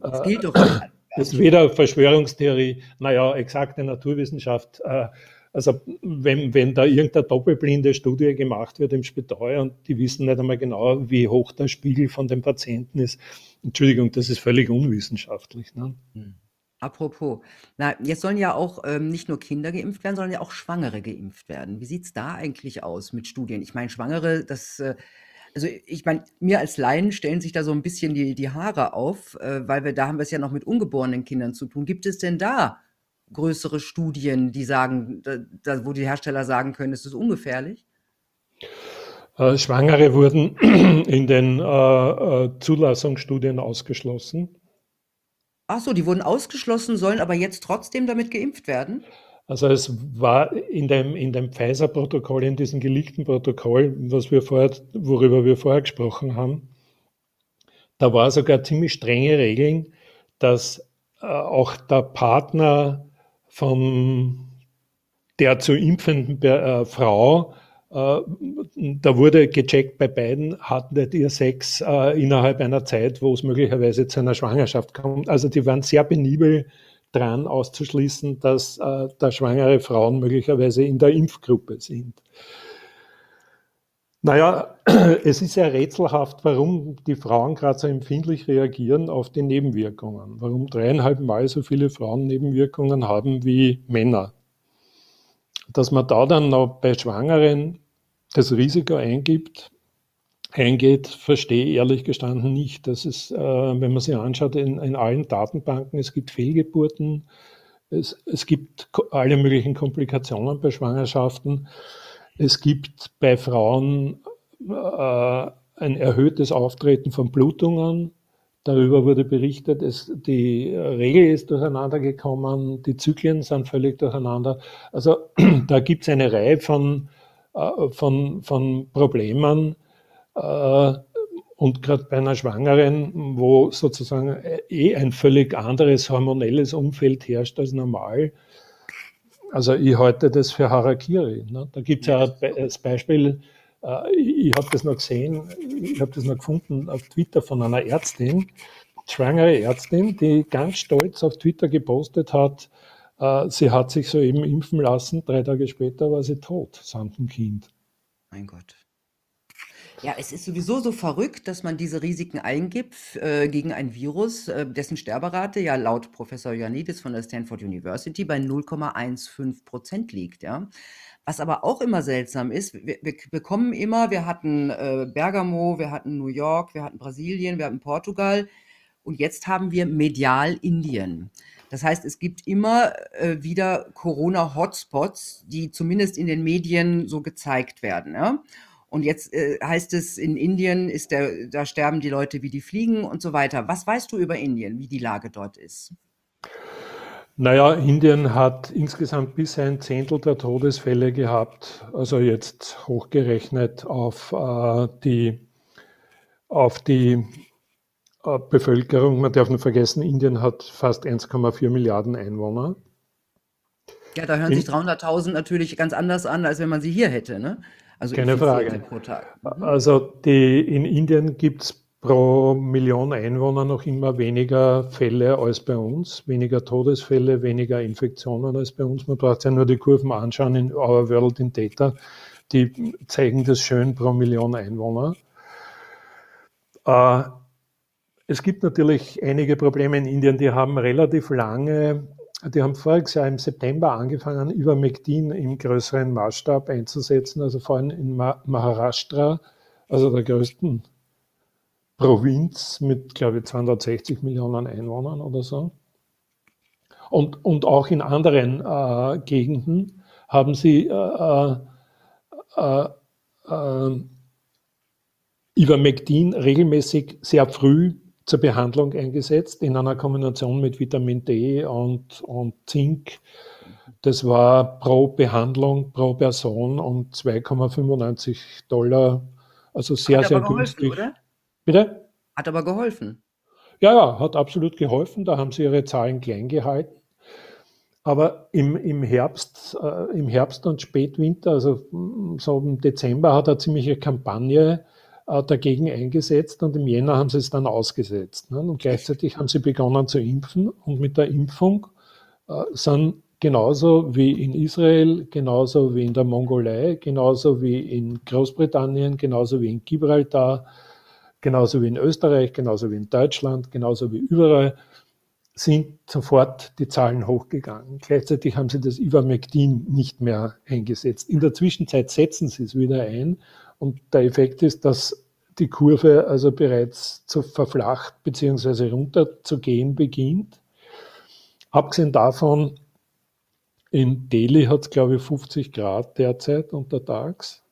Aber es gilt doch das ist weder Verschwörungstheorie, naja, exakte Naturwissenschaft. Äh, also wenn, wenn da irgendeine doppelblinde Studie gemacht wird im Spital und die wissen nicht einmal genau, wie hoch der Spiegel von dem Patienten ist, Entschuldigung, das ist völlig unwissenschaftlich. Ne? Hm. Apropos, na, jetzt sollen ja auch ähm, nicht nur Kinder geimpft werden, sondern ja auch Schwangere geimpft werden. Wie sieht es da eigentlich aus mit Studien? Ich meine, Schwangere, das äh, also ich meine, mir als Laien stellen sich da so ein bisschen die, die Haare auf, äh, weil wir da haben wir es ja noch mit ungeborenen Kindern zu tun. Gibt es denn da größere Studien, die sagen, da, da, wo die Hersteller sagen können, es ist ungefährlich? Äh, Schwangere wurden in den äh, äh, Zulassungsstudien ausgeschlossen. Ach so, die wurden ausgeschlossen, sollen aber jetzt trotzdem damit geimpft werden? Also es war in dem, in dem Pfizer-Protokoll, in diesem geleakten Protokoll, was wir vorher, worüber wir vorher gesprochen haben, da war sogar ziemlich strenge Regeln, dass äh, auch der Partner von der zu impfenden äh, Frau, da wurde gecheckt bei beiden, hatten ihr Sex äh, innerhalb einer Zeit, wo es möglicherweise zu einer Schwangerschaft kommt. Also die waren sehr penibel dran auszuschließen, dass äh, da schwangere Frauen möglicherweise in der Impfgruppe sind. Naja, es ist ja rätselhaft, warum die Frauen gerade so empfindlich reagieren auf die Nebenwirkungen. Warum dreieinhalb Mal so viele Frauen Nebenwirkungen haben wie Männer. Dass man da dann noch bei Schwangeren das Risiko eingibt, eingeht, verstehe ich ehrlich gestanden nicht. Das ist, äh, wenn man sich anschaut, in, in, allen Datenbanken, es gibt Fehlgeburten, es, es gibt alle möglichen Komplikationen bei Schwangerschaften. Es gibt bei Frauen äh, ein erhöhtes Auftreten von Blutungen. Darüber wurde berichtet, es, die Regel ist durcheinander gekommen, die Zyklen sind völlig durcheinander. Also da gibt es eine Reihe von, äh, von, von Problemen, Äh, und gerade bei einer Schwangeren, wo sozusagen eh ein völlig anderes hormonelles Umfeld herrscht als normal. Also ich halte das für Harakiri. Ne? Da gibt es ja das Beispiel, äh, ich habe das noch gesehen, ich habe das noch gefunden auf Twitter von einer Ärztin, schwangere Ärztin, die ganz stolz auf Twitter gepostet hat, äh, sie hat sich soeben impfen lassen, drei Tage später war sie tot, samt dem Kind. Mein Gott. Ja, es ist sowieso so verrückt, dass man diese Risiken eingibt äh, gegen ein Virus, äh, dessen Sterberate ja laut Professor Ioannidis von der Stanford University bei 0,15 Prozent liegt. Ja. Was aber auch immer seltsam ist, wir, wir bekommen immer, wir hatten äh, Bergamo, wir hatten New York, wir hatten Brasilien, wir hatten Portugal und jetzt haben wir medial Indien. Das heißt, es gibt immer äh, wieder Corona-Hotspots, die zumindest in den Medien so gezeigt werden. Ja? Und jetzt äh, heißt es, in Indien ist der, da sterben die Leute wie die Fliegen und so weiter. Was weißt du über Indien, wie die Lage dort ist? Naja, Indien hat insgesamt bis ein Zehntel der Todesfälle gehabt, also jetzt hochgerechnet auf äh, die, auf die äh, Bevölkerung. Man darf nicht vergessen, Indien hat fast 1,4 Milliarden Einwohner. Ja, da hören In, sich 300.000 natürlich ganz anders an, als wenn man sie hier hätte, ne? Also keine Frage. Pro Tag. Mhm. Also die, in Indien gibt es pro Million Einwohner noch immer weniger Fälle als bei uns, weniger Todesfälle, weniger Infektionen als bei uns. Man braucht ja nur die Kurven anschauen in Our World in Data. Die zeigen das schön pro Million Einwohner. Äh, es gibt natürlich einige Probleme in Indien, die haben relativ lange die haben voriges Jahr im September angefangen, Ivermectin im größeren Maßstab einzusetzen, also vor allem in Maharashtra, also der größten Provinz mit, glaube ich, 260 Millionen Einwohnern oder so. Und, und auch in anderen äh, Gegenden haben sie äh, äh, äh, Ivermectin regelmäßig sehr früh zur Behandlung eingesetzt in einer Kombination mit Vitamin D und, und Zink. Das war pro Behandlung, pro Person um 2,95 Dollar. Also sehr, sehr günstig. Oder? Bitte? Hat aber geholfen. Ja, ja, hat absolut geholfen. Da haben sie ihre Zahlen klein gehalten. Aber im, im, Herbst, äh, im Herbst und Spätwinter, also so im Dezember, hat er ziemliche Kampagne äh, dagegen eingesetzt und im Jänner haben sie es dann ausgesetzt. Ne? Und gleichzeitig haben sie begonnen zu impfen und mit der Impfung äh, sind genauso wie in Israel, genauso wie in der Mongolei, genauso wie in Großbritannien, genauso wie in Gibraltar, genauso wie in Österreich, genauso wie in Deutschland, genauso wie überall, sind sofort die Zahlen hochgegangen. Gleichzeitig haben sie das Ivermectin nicht mehr eingesetzt. In der Zwischenzeit setzen sie es wieder ein und der Effekt ist, dass die Kurve also bereits zu verflacht bzw. runterzugehen beginnt. Abgesehen davon, in Delhi hat es, glaube ich, 50 Grad derzeit untertags.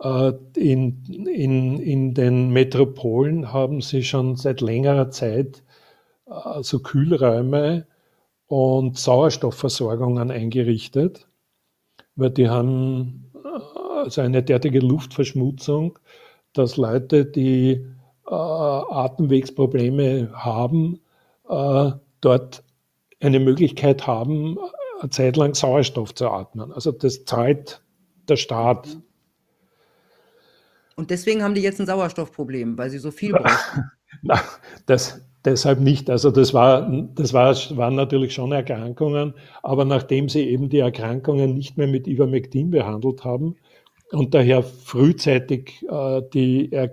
Äh, in, in, in den Metropolen haben sie schon seit längerer Zeit also Kühlräume und Sauerstoffversorgungen eingerichtet, weil die haben also eine derartige Luftverschmutzung, dass Leute, die äh, Atemwegsprobleme haben, äh, dort eine Möglichkeit haben, eine Zeit lang Sauerstoff zu atmen. Also das zahlt der Staat. Und deswegen haben die jetzt ein Sauerstoffproblem, weil sie so viel brauchen. Na, das, deshalb nicht. Also das, war, das war, waren natürlich schon Erkrankungen, aber nachdem sie eben die Erkrankungen nicht mehr mit Ivermectin behandelt haben, und daher frühzeitig äh, die äh,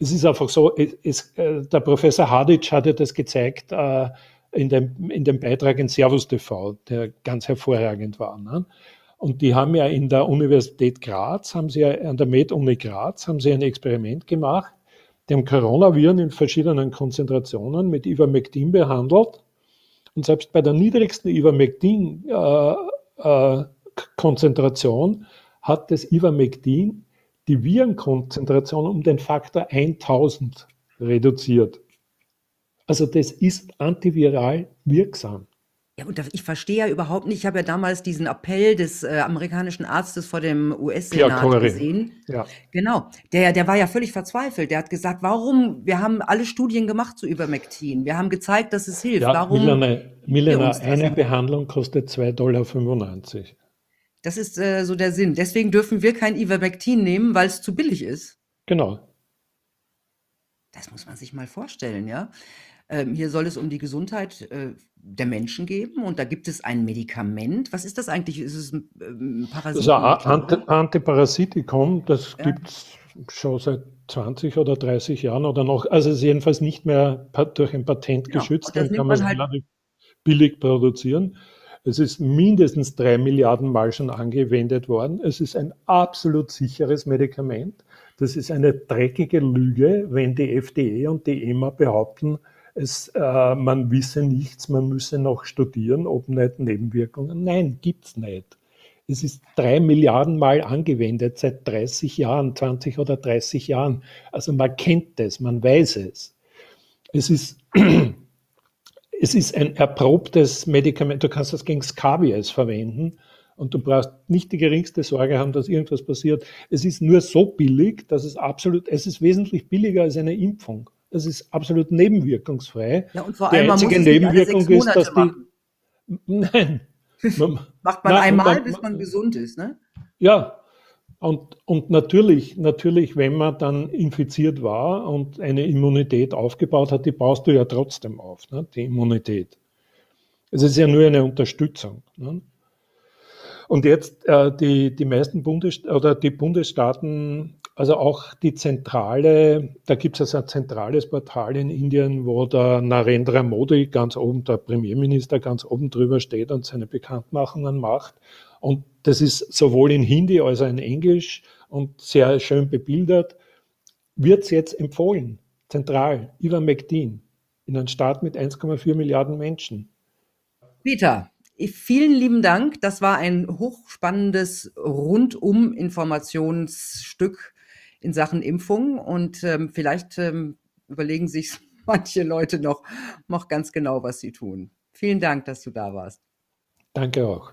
es ist einfach so, es, äh, der Professor Hadic hatte das gezeigt äh, in, dem, in dem Beitrag in Servus TV, der ganz hervorragend war. Ne? Und die haben ja in der Universität Graz, haben sie ja an der Med-Uni Graz, haben sie ein Experiment gemacht. Die haben Coronaviren in verschiedenen Konzentrationen mit Ivermectin behandelt. Und selbst bei der niedrigsten Ivermectin-Konzentration äh, äh, hat das Ivermectin die Virenkonzentration um den Faktor 1000 reduziert. Also das ist antiviral wirksam. Ja, und ich verstehe ja überhaupt nicht, ich habe ja damals diesen Appell des äh, amerikanischen Arztes vor dem US-Senat gesehen. Ja. Genau, der, der war ja völlig verzweifelt. Der hat gesagt, warum, wir haben alle Studien gemacht zu Ivermectin. Wir haben gezeigt, dass es hilft. Ja, warum Milena, Milena eine Behandlung kostet 2,95 Dollar. Das ist äh, so der Sinn. Deswegen dürfen wir kein Ivermectin nehmen, weil es zu billig ist. Genau. Das muss man sich mal vorstellen, ja. Ähm, hier soll es um die Gesundheit äh, der Menschen geben und da gibt es ein Medikament. Was ist das eigentlich? Ist es ein, ähm, Parasit? Das Anti Antiparasitikum, das ja. gibt es schon seit 20 oder 30 Jahren oder noch. Also es ist jedenfalls nicht mehr durch ein Patent ja, geschützt, dann kann man es halt relativ billig produzieren. Es ist mindestens drei Milliarden Mal schon angewendet worden. Es ist ein absolut sicheres Medikament. Das ist eine dreckige Lüge, wenn die FDE und die EMA behaupten, es, äh, man wisse nichts, man müsse noch studieren, ob nicht Nebenwirkungen. Nein, gibt's nicht. Es ist drei Milliarden Mal angewendet seit 30 Jahren, 20 oder 30 Jahren. Also man kennt es, man weiß es. Es ist, es ist ein erprobtes Medikament. Du kannst das gegen Skabies verwenden und du brauchst nicht die geringste Sorge haben, dass irgendwas passiert. Es ist nur so billig, dass es absolut, es ist wesentlich billiger als eine Impfung. Das ist absolut nebenwirkungsfrei. Ja, und vor allem, die einzige Nebenwirkung ist, dass die. Machen. Nein. Man, Macht man nein, einmal, man, bis man gesund ist, ne? Ja. Und, und natürlich, natürlich, wenn man dann infiziert war und eine Immunität aufgebaut hat, die baust du ja trotzdem auf, ne? die Immunität. Es ist ja nur eine Unterstützung. Ne? Und jetzt äh, die, die meisten Bundes oder die Bundesstaaten also auch die zentrale, da gibt es also ein zentrales Portal in Indien, wo der Narendra Modi ganz oben, der Premierminister ganz oben drüber steht und seine Bekanntmachungen macht. Und das ist sowohl in Hindi als auch in Englisch und sehr schön bebildert. Wird es jetzt empfohlen, zentral, Ivermectin, in einem Staat mit 1,4 Milliarden Menschen. Peter, Vielen lieben Dank. Das war ein hochspannendes Rundum-Informationsstück in Sachen Impfung und ähm, vielleicht ähm, überlegen sich manche Leute noch, noch ganz genau, was sie tun. Vielen Dank, dass du da warst. Danke auch.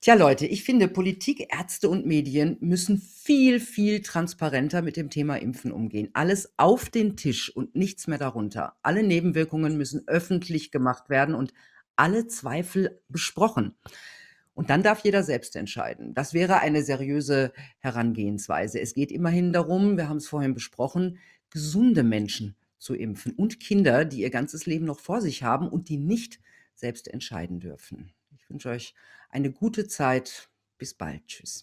Tja, Leute, ich finde, Politik, Ärzte und Medien müssen viel, viel transparenter mit dem Thema Impfen umgehen. Alles auf den Tisch und nichts mehr darunter. Alle Nebenwirkungen müssen öffentlich gemacht werden und alle Zweifel besprochen. Und dann darf jeder selbst entscheiden. Das wäre eine seriöse Herangehensweise. Es geht immerhin darum, wir haben es vorhin besprochen, gesunde Menschen zu impfen und Kinder, die ihr ganzes Leben noch vor sich haben und die nicht selbst entscheiden dürfen. Ich wünsche euch eine gute Zeit. Bis bald. Tschüss.